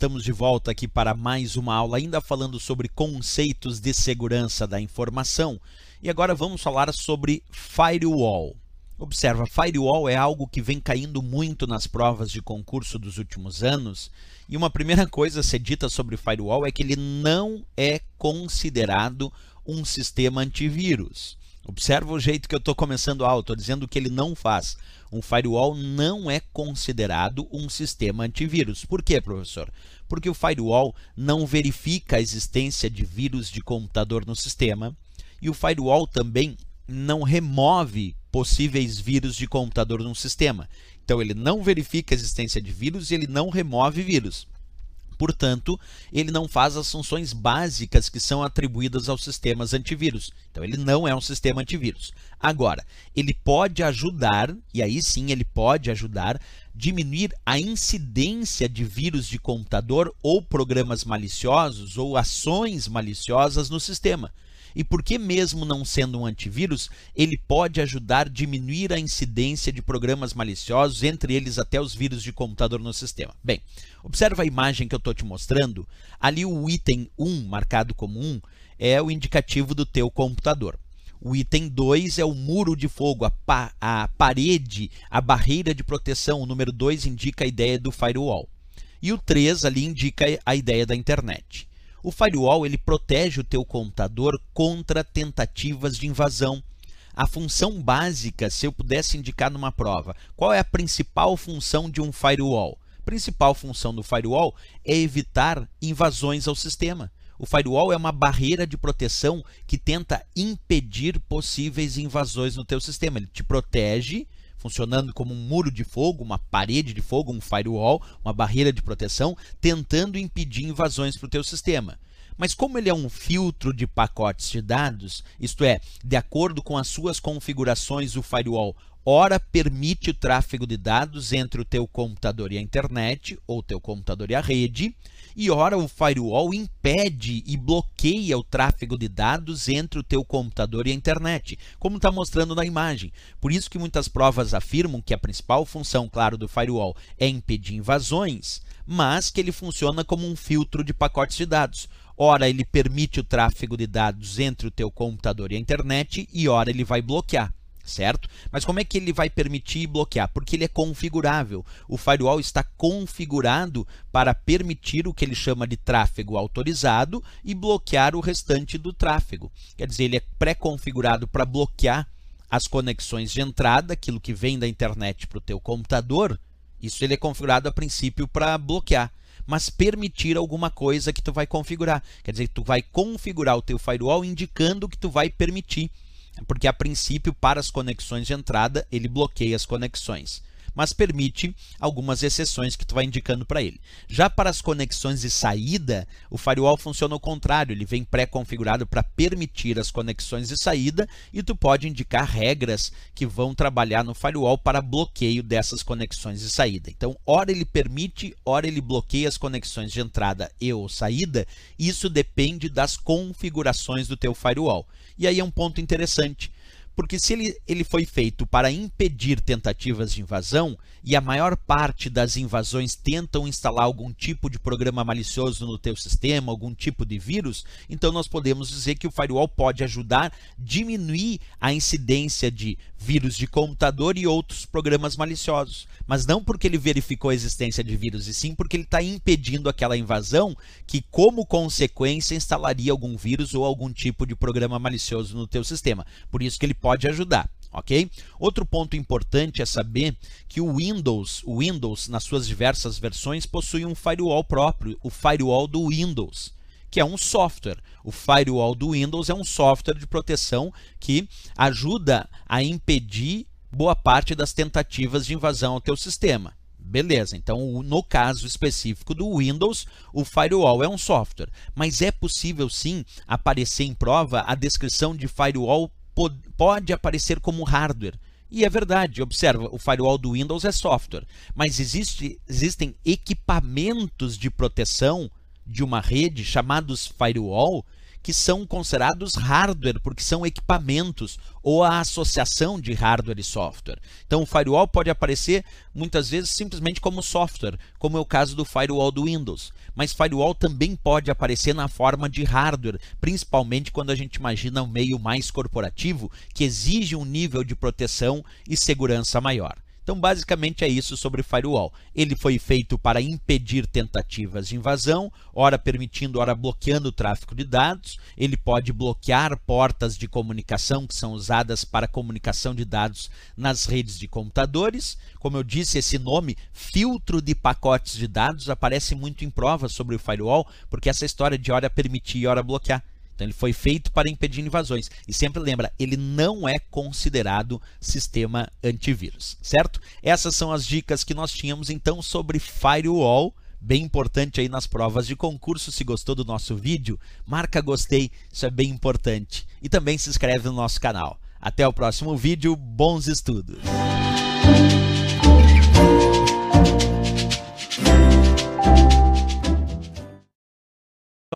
estamos de volta aqui para mais uma aula, ainda falando sobre conceitos de segurança da informação. E agora vamos falar sobre firewall. Observa, firewall é algo que vem caindo muito nas provas de concurso dos últimos anos. E uma primeira coisa a ser dita sobre firewall é que ele não é considerado um sistema antivírus. Observa o jeito que eu estou começando a aula, estou dizendo que ele não faz. Um firewall não é considerado um sistema antivírus. Por quê, professor? Porque o firewall não verifica a existência de vírus de computador no sistema e o firewall também não remove possíveis vírus de computador no sistema. Então, ele não verifica a existência de vírus e ele não remove vírus. Portanto, ele não faz as funções básicas que são atribuídas aos sistemas antivírus. Então, ele não é um sistema antivírus. Agora, ele pode ajudar, e aí sim ele pode ajudar, diminuir a incidência de vírus de computador ou programas maliciosos ou ações maliciosas no sistema e porque mesmo não sendo um antivírus, ele pode ajudar a diminuir a incidência de programas maliciosos, entre eles até os vírus de computador no sistema. Bem, observa a imagem que eu estou te mostrando. Ali o item 1, marcado como 1, é o indicativo do teu computador. O item 2 é o muro de fogo, a, pa a parede, a barreira de proteção. O número 2 indica a ideia do firewall. E o 3 ali indica a ideia da internet. O firewall ele protege o teu computador contra tentativas de invasão. A função básica, se eu pudesse indicar numa prova, qual é a principal função de um firewall? A principal função do firewall é evitar invasões ao sistema. O firewall é uma barreira de proteção que tenta impedir possíveis invasões no teu sistema. Ele te protege funcionando como um muro de fogo, uma parede de fogo, um firewall, uma barreira de proteção, tentando impedir invasões para o teu sistema. Mas como ele é um filtro de pacotes de dados, isto é, de acordo com as suas configurações, o firewall ora permite o tráfego de dados entre o teu computador e a internet, ou teu computador e a rede, e ora o firewall impede e bloqueia o tráfego de dados entre o teu computador e a internet, como está mostrando na imagem. Por isso que muitas provas afirmam que a principal função, claro, do firewall é impedir invasões, mas que ele funciona como um filtro de pacotes de dados. Ora, ele permite o tráfego de dados entre o teu computador e a internet, e ora, ele vai bloquear certo? Mas como é que ele vai permitir bloquear? Porque ele é configurável. O firewall está configurado para permitir o que ele chama de tráfego autorizado e bloquear o restante do tráfego. Quer dizer, ele é pré-configurado para bloquear as conexões de entrada, aquilo que vem da internet para o teu computador. Isso ele é configurado a princípio para bloquear mas permitir alguma coisa que tu vai configurar. Quer dizer, tu vai configurar o teu firewall indicando que tu vai permitir porque a princípio para as conexões de entrada ele bloqueia as conexões, mas permite algumas exceções que tu vai indicando para ele. Já para as conexões de saída, o firewall funciona ao contrário, ele vem pré-configurado para permitir as conexões de saída e tu pode indicar regras que vão trabalhar no firewall para bloqueio dessas conexões de saída. Então, ora ele permite, ora ele bloqueia as conexões de entrada e ou saída, isso depende das configurações do teu firewall. E aí é um ponto interessante, porque se ele, ele foi feito para impedir tentativas de invasão, e a maior parte das invasões tentam instalar algum tipo de programa malicioso no teu sistema, algum tipo de vírus, então nós podemos dizer que o firewall pode ajudar a diminuir a incidência de vírus de computador e outros programas maliciosos. Mas não porque ele verificou a existência de vírus, e sim porque ele está impedindo aquela invasão que, como consequência, instalaria algum vírus ou algum tipo de programa malicioso no teu sistema. Por isso que ele pode ajudar. Ok? Outro ponto importante é saber que o Windows, o Windows nas suas diversas versões possui um firewall próprio, o firewall do Windows que é um software. O firewall do Windows é um software de proteção que ajuda a impedir boa parte das tentativas de invasão ao teu sistema. Beleza, então no caso específico do Windows, o firewall é um software, mas é possível sim aparecer em prova a descrição de firewall pode aparecer como hardware. E é verdade, observa, o firewall do Windows é software, mas existe, existem equipamentos de proteção de uma rede chamados firewall que são considerados hardware, porque são equipamentos ou a associação de hardware e software. Então o firewall pode aparecer muitas vezes simplesmente como software, como é o caso do firewall do Windows. Mas firewall também pode aparecer na forma de hardware, principalmente quando a gente imagina um meio mais corporativo que exige um nível de proteção e segurança maior. Então, basicamente é isso sobre firewall. Ele foi feito para impedir tentativas de invasão, ora permitindo, ora bloqueando o tráfego de dados. Ele pode bloquear portas de comunicação que são usadas para comunicação de dados nas redes de computadores. Como eu disse, esse nome, filtro de pacotes de dados, aparece muito em provas sobre o firewall, porque essa história de ora permitir e ora bloquear. Então ele foi feito para impedir invasões. E sempre lembra, ele não é considerado sistema antivírus, certo? Essas são as dicas que nós tínhamos então sobre firewall bem importante aí nas provas de concurso. Se gostou do nosso vídeo, marca gostei, isso é bem importante. E também se inscreve no nosso canal. Até o próximo vídeo, bons estudos!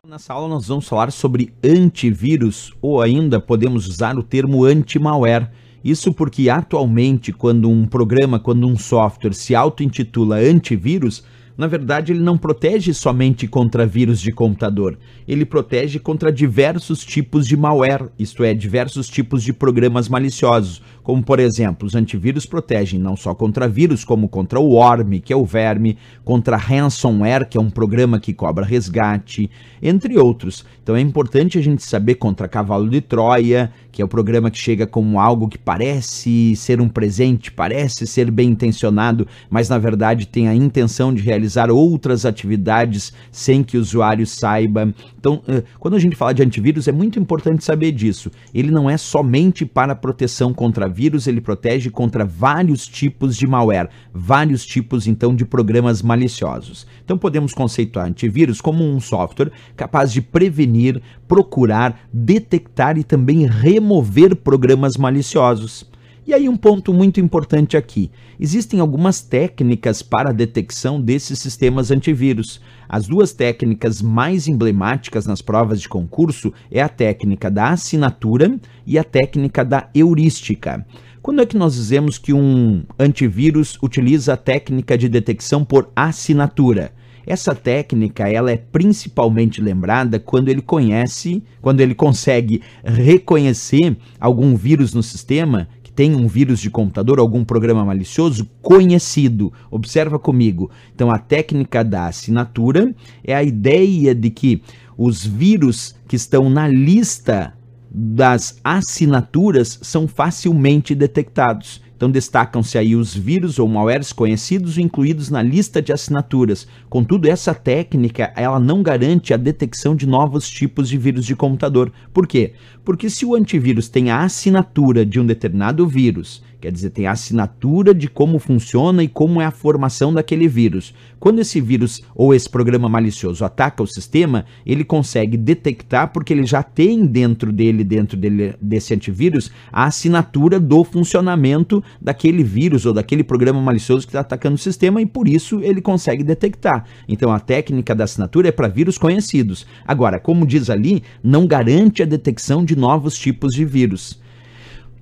Nessa aula nós vamos falar sobre antivírus ou ainda podemos usar o termo anti-malware. Isso porque atualmente quando um programa, quando um software se auto-intitula antivírus, na verdade, ele não protege somente contra vírus de computador, ele protege contra diversos tipos de malware, isto é, diversos tipos de programas maliciosos, como por exemplo, os antivírus protegem não só contra vírus, como contra o worm, que é o verme, contra ransomware, que é um programa que cobra resgate, entre outros. Então é importante a gente saber contra cavalo de Troia, que é o programa que chega como algo que parece ser um presente, parece ser bem intencionado, mas na verdade tem a intenção de realizar outras atividades sem que o usuário saiba. Então, quando a gente fala de antivírus, é muito importante saber disso. Ele não é somente para proteção contra vírus, ele protege contra vários tipos de malware, vários tipos então de programas maliciosos. Então podemos conceituar antivírus como um software capaz de prevenir, procurar, detectar e também remover programas maliciosos. E aí um ponto muito importante aqui. Existem algumas técnicas para a detecção desses sistemas antivírus. As duas técnicas mais emblemáticas nas provas de concurso é a técnica da assinatura e a técnica da heurística. Quando é que nós dizemos que um antivírus utiliza a técnica de detecção por assinatura? Essa técnica, ela é principalmente lembrada quando ele conhece, quando ele consegue reconhecer algum vírus no sistema tem um vírus de computador, algum programa malicioso conhecido. Observa comigo. Então, a técnica da assinatura é a ideia de que os vírus que estão na lista das assinaturas são facilmente detectados. Então destacam-se aí os vírus ou malwares conhecidos incluídos na lista de assinaturas. Contudo, essa técnica ela não garante a detecção de novos tipos de vírus de computador. Por quê? Porque se o antivírus tem a assinatura de um determinado vírus Quer dizer, tem a assinatura de como funciona e como é a formação daquele vírus. Quando esse vírus ou esse programa malicioso ataca o sistema, ele consegue detectar porque ele já tem dentro dele, dentro dele, desse antivírus, a assinatura do funcionamento daquele vírus ou daquele programa malicioso que está atacando o sistema e por isso ele consegue detectar. Então a técnica da assinatura é para vírus conhecidos. Agora, como diz ali, não garante a detecção de novos tipos de vírus.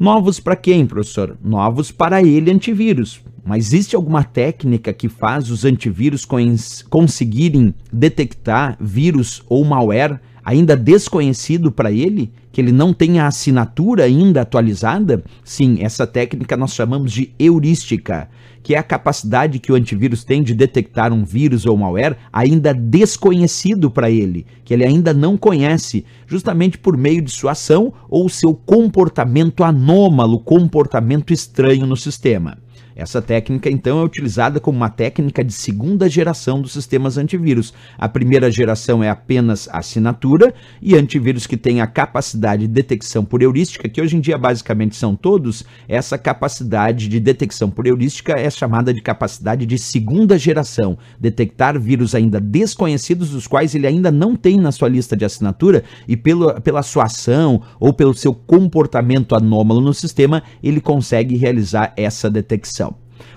Novos para quem, professor? Novos para ele antivírus. Mas existe alguma técnica que faz os antivírus conseguirem detectar vírus ou malware ainda desconhecido para ele? Que ele não tem a assinatura ainda atualizada? Sim, essa técnica nós chamamos de heurística que é a capacidade que o antivírus tem de detectar um vírus ou malware ainda desconhecido para ele, que ele ainda não conhece, justamente por meio de sua ação ou seu comportamento anômalo, comportamento estranho no sistema. Essa técnica, então, é utilizada como uma técnica de segunda geração dos sistemas antivírus. A primeira geração é apenas assinatura e antivírus que tem a capacidade de detecção por heurística, que hoje em dia basicamente são todos, essa capacidade de detecção por heurística é chamada de capacidade de segunda geração, detectar vírus ainda desconhecidos, dos quais ele ainda não tem na sua lista de assinatura e pelo, pela sua ação ou pelo seu comportamento anômalo no sistema, ele consegue realizar essa detecção.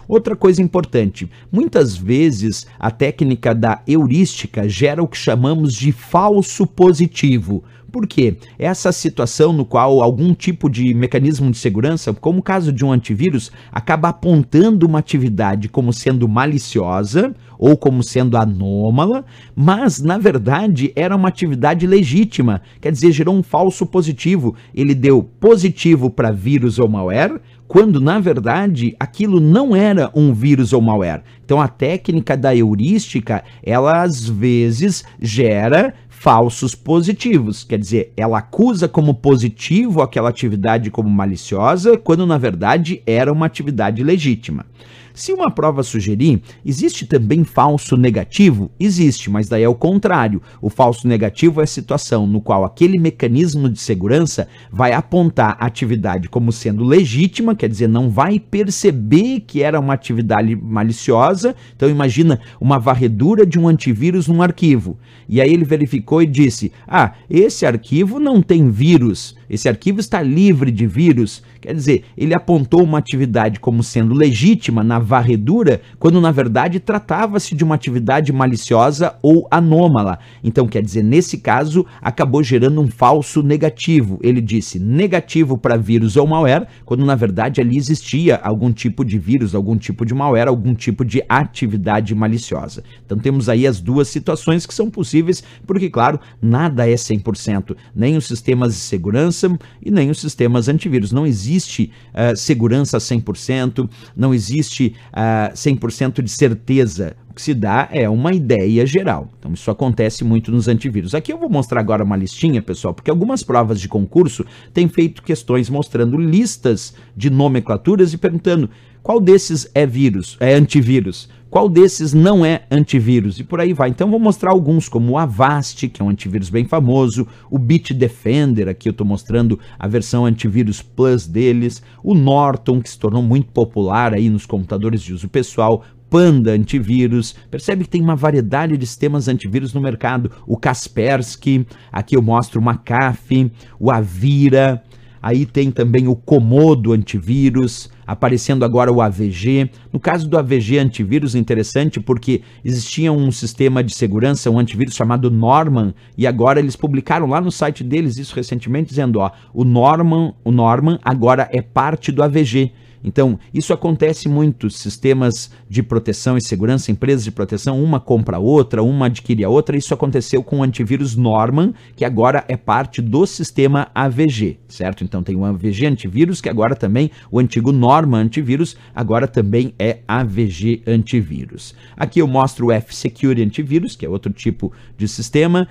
Outra coisa importante: muitas vezes a técnica da heurística gera o que chamamos de falso positivo. Por quê? Essa situação no qual algum tipo de mecanismo de segurança, como o caso de um antivírus, acaba apontando uma atividade como sendo maliciosa ou como sendo anômala, mas na verdade era uma atividade legítima, quer dizer, gerou um falso positivo. Ele deu positivo para vírus ou malware, quando na verdade aquilo não era um vírus ou malware. Então a técnica da heurística, ela às vezes gera falsos positivos. Quer dizer, ela acusa como positivo aquela atividade como maliciosa, quando na verdade era uma atividade legítima. Se uma prova sugerir, existe também falso negativo? Existe, mas daí é o contrário. O falso negativo é a situação no qual aquele mecanismo de segurança vai apontar a atividade como sendo legítima, quer dizer, não vai perceber que era uma atividade maliciosa. Então imagina uma varredura de um antivírus num arquivo. E aí ele verificou e disse: "Ah, esse arquivo não tem vírus. Esse arquivo está livre de vírus." Quer dizer, ele apontou uma atividade como sendo legítima na varredura, quando na verdade tratava-se de uma atividade maliciosa ou anômala. Então, quer dizer, nesse caso, acabou gerando um falso negativo. Ele disse negativo para vírus ou malware, quando na verdade ali existia algum tipo de vírus, algum tipo de malware, algum tipo de atividade maliciosa. Então, temos aí as duas situações que são possíveis, porque, claro, nada é 100%, nem os sistemas de segurança e nem os sistemas antivírus. Não existe existe uh, segurança 100%, não existe uh, eh, 100% de certeza. O que se dá é uma ideia geral. Então, isso acontece muito nos antivírus. Aqui eu vou mostrar agora uma listinha, pessoal, porque algumas provas de concurso têm feito questões mostrando listas de nomenclaturas e perguntando qual desses é vírus, é antivírus qual desses não é antivírus e por aí vai. Então vou mostrar alguns, como o Avast, que é um antivírus bem famoso, o Bitdefender, aqui eu estou mostrando a versão antivírus Plus deles, o Norton, que se tornou muito popular aí nos computadores de uso pessoal, Panda antivírus. Percebe que tem uma variedade de sistemas antivírus no mercado. O Kaspersky, aqui eu mostro o McAfee, o Avira, aí tem também o Komodo antivírus, aparecendo agora o AVG. No caso do AVG antivírus, interessante porque existia um sistema de segurança, um antivírus chamado Norman, e agora eles publicaram lá no site deles isso recentemente, dizendo: ó, o Norman, o Norman agora é parte do AVG. Então, isso acontece muito, sistemas de proteção e segurança, empresas de proteção, uma compra a outra, uma adquire a outra. Isso aconteceu com o antivírus Norman, que agora é parte do sistema AVG, certo? Então tem o AVG antivírus, que agora também, o antigo Norman antivírus, agora também é AVG antivírus. Aqui eu mostro o F-Security antivírus, que é outro tipo de sistema.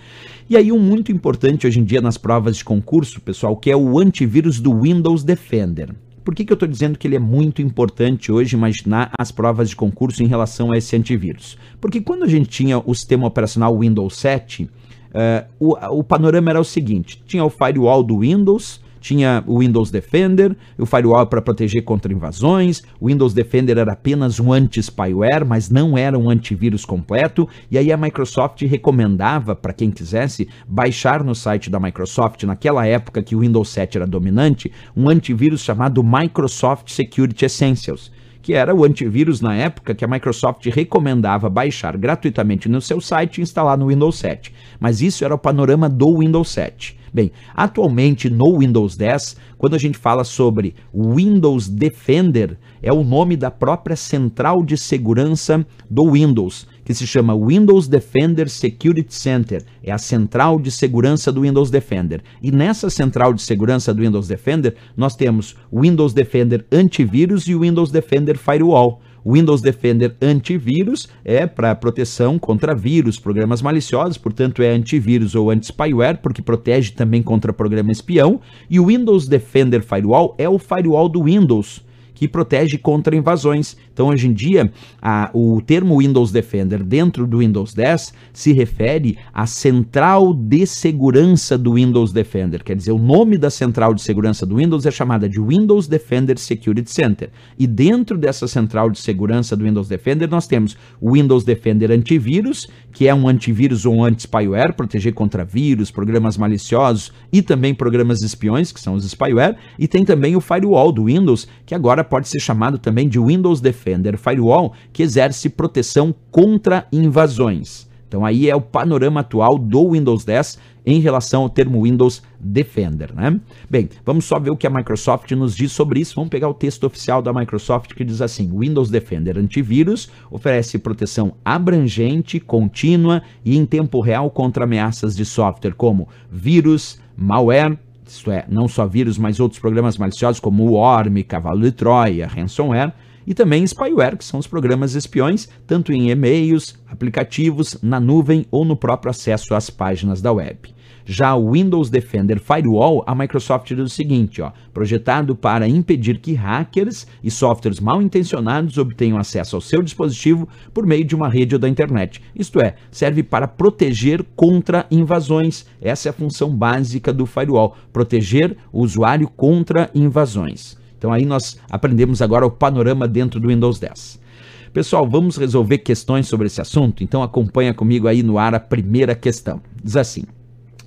E aí um muito importante hoje em dia nas provas de concurso, pessoal, que é o antivírus do Windows Defender. Por que, que eu estou dizendo que ele é muito importante hoje imaginar as provas de concurso em relação a esse antivírus? Porque quando a gente tinha o sistema operacional Windows 7, uh, eh, o, o panorama era o seguinte: tinha o firewall do Windows, tinha o Windows Defender, o firewall para proteger contra invasões, o Windows Defender era apenas um anti-spyware, mas não era um antivírus completo, e aí a Microsoft recomendava para quem quisesse baixar no site da Microsoft, naquela época que o Windows 7 era dominante, um antivírus chamado Microsoft Security Essentials que era o antivírus na época que a Microsoft recomendava baixar gratuitamente no seu site e instalar no Windows 7. Mas isso era o panorama do Windows 7. Bem, atualmente no Windows 10, quando a gente fala sobre Windows Defender, é o nome da própria central de segurança do Windows, que se chama Windows Defender Security Center. É a central de segurança do Windows Defender. E nessa central de segurança do Windows Defender, nós temos o Windows Defender Antivírus e o Windows Defender Firewall. Windows Defender Antivírus é para proteção contra vírus, programas maliciosos, portanto é antivírus ou anti-spyware, porque protege também contra programa espião. E o Windows Defender Firewall é o firewall do Windows que protege contra invasões. Então, hoje em dia, a, o termo Windows Defender dentro do Windows 10 se refere à central de segurança do Windows Defender. Quer dizer, o nome da central de segurança do Windows é chamada de Windows Defender Security Center. E dentro dessa central de segurança do Windows Defender, nós temos o Windows Defender Antivírus, que é um antivírus ou um anti-spyware, proteger contra vírus, programas maliciosos e também programas espiões, que são os spyware, e tem também o firewall do Windows, que agora agora pode ser chamado também de Windows Defender Firewall, que exerce proteção contra invasões. Então aí é o panorama atual do Windows 10 em relação ao termo Windows Defender, né? Bem, vamos só ver o que a Microsoft nos diz sobre isso. Vamos pegar o texto oficial da Microsoft que diz assim: Windows Defender Antivírus oferece proteção abrangente, contínua e em tempo real contra ameaças de software como vírus, malware, isto é, não só vírus, mas outros programas maliciosos como o Worm, Cavalo de Troia, ransomware e também spyware, que são os programas espiões, tanto em e-mails, aplicativos, na nuvem ou no próprio acesso às páginas da web. Já o Windows Defender Firewall, a Microsoft diz o seguinte, ó, projetado para impedir que hackers e softwares mal intencionados obtenham acesso ao seu dispositivo por meio de uma rede ou da internet. Isto é, serve para proteger contra invasões. Essa é a função básica do firewall, proteger o usuário contra invasões. Então aí nós aprendemos agora o panorama dentro do Windows 10. Pessoal, vamos resolver questões sobre esse assunto? Então acompanha comigo aí no ar a primeira questão. Diz assim: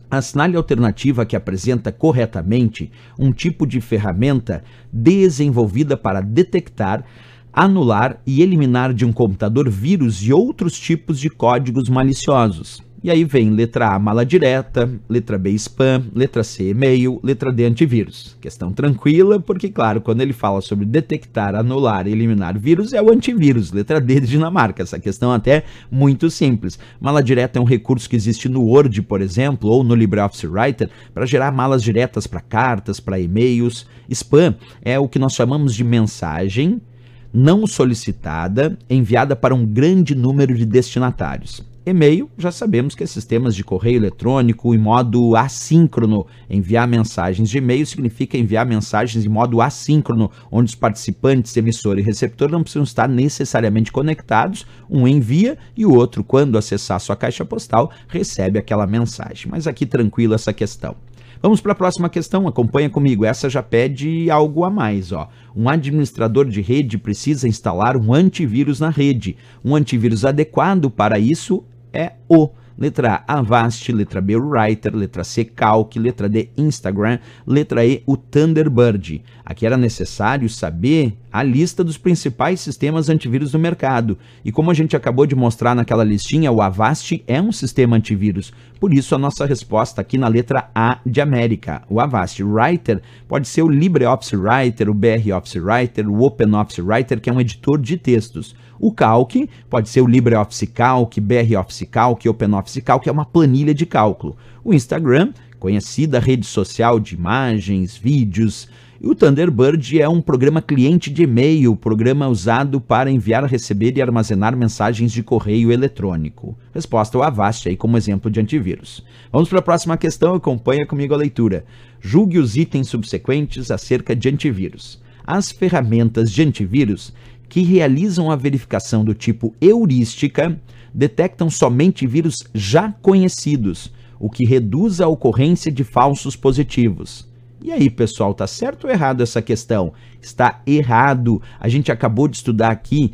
Assinale a alternativa que apresenta corretamente um tipo de ferramenta desenvolvida para detectar, anular e eliminar de um computador vírus e outros tipos de códigos maliciosos. E aí vem letra A, mala direta, letra B, spam, letra C, e-mail, letra D, antivírus. Questão tranquila, porque, claro, quando ele fala sobre detectar, anular e eliminar vírus, é o antivírus, letra D de Dinamarca. Essa questão até muito simples. Mala direta é um recurso que existe no Word, por exemplo, ou no LibreOffice Writer, para gerar malas diretas para cartas, para e-mails. Spam é o que nós chamamos de mensagem não solicitada, enviada para um grande número de destinatários. E-mail, já sabemos que sistemas de correio eletrônico em modo assíncrono. Enviar mensagens de e-mail significa enviar mensagens em modo assíncrono, onde os participantes, emissor e receptor não precisam estar necessariamente conectados. Um envia e o outro, quando acessar sua caixa postal, recebe aquela mensagem. Mas aqui tranquilo essa questão. Vamos para a próxima questão, acompanha comigo. Essa já pede algo a mais, ó. Um administrador de rede precisa instalar um antivírus na rede. Um antivírus adequado para isso é o. Letra A, Avast. Letra B, Writer. Letra C, Calc. Letra D, Instagram. Letra E, o Thunderbird. Aqui era necessário saber a lista dos principais sistemas antivírus do mercado. E como a gente acabou de mostrar naquela listinha, o Avast é um sistema antivírus. Por isso, a nossa resposta aqui na letra A de América. O Avast Writer pode ser o LibreOffice Writer, o BR Office Writer, o OpenOffice Writer, que é um editor de textos. O Calc pode ser o LibreOffice Calc, BR Office Calc, OpenOffice Calc, é uma planilha de cálculo. O Instagram, conhecida rede social de imagens, vídeos, e o Thunderbird é um programa cliente de e-mail, programa usado para enviar, receber e armazenar mensagens de correio eletrônico. Resposta ao Avast aí como exemplo de antivírus. Vamos para a próxima questão, acompanha comigo a leitura. Julgue os itens subsequentes acerca de antivírus. As ferramentas de antivírus que realizam a verificação do tipo heurística detectam somente vírus já conhecidos, o que reduz a ocorrência de falsos positivos. E aí, pessoal, tá certo ou errado essa questão? Está errado. A gente acabou de estudar aqui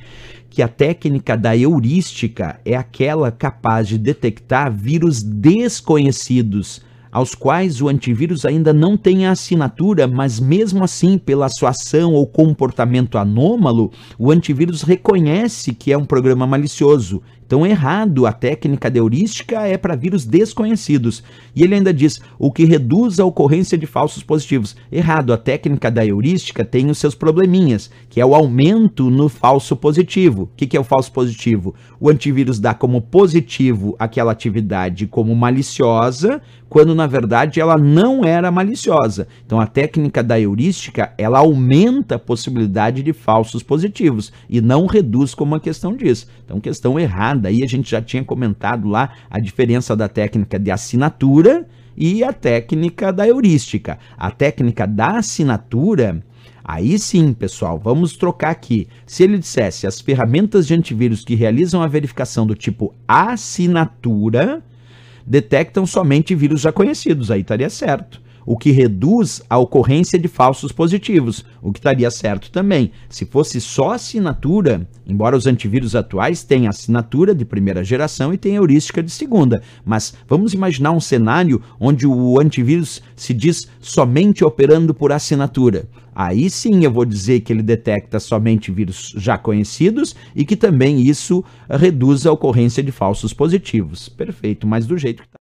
que a técnica da heurística é aquela capaz de detectar vírus desconhecidos aos quais o antivírus ainda não tem a assinatura, mas mesmo assim, pela sua ação ou comportamento anômalo, o antivírus reconhece que é um programa malicioso então, errado, a técnica de heurística é para vírus desconhecidos. E ele ainda diz o que reduz a ocorrência de falsos positivos. Errado, a técnica da heurística tem os seus probleminhas, que é o aumento no falso positivo. O que, que é o falso positivo? O antivírus dá como positivo aquela atividade como maliciosa, quando na verdade ela não era maliciosa. Então a técnica da heurística, ela aumenta a possibilidade de falsos positivos e não reduz como a questão diz. Então questão errada Daí a gente já tinha comentado lá a diferença da técnica de assinatura e a técnica da heurística. A técnica da assinatura, aí sim, pessoal, vamos trocar aqui. Se ele dissesse as ferramentas de antivírus que realizam a verificação do tipo assinatura detectam somente vírus já conhecidos, aí estaria certo. O que reduz a ocorrência de falsos positivos, o que estaria certo também. Se fosse só assinatura, embora os antivírus atuais tenham assinatura de primeira geração e tenham heurística de segunda, mas vamos imaginar um cenário onde o antivírus se diz somente operando por assinatura. Aí sim eu vou dizer que ele detecta somente vírus já conhecidos e que também isso reduz a ocorrência de falsos positivos. Perfeito, mas do jeito que está.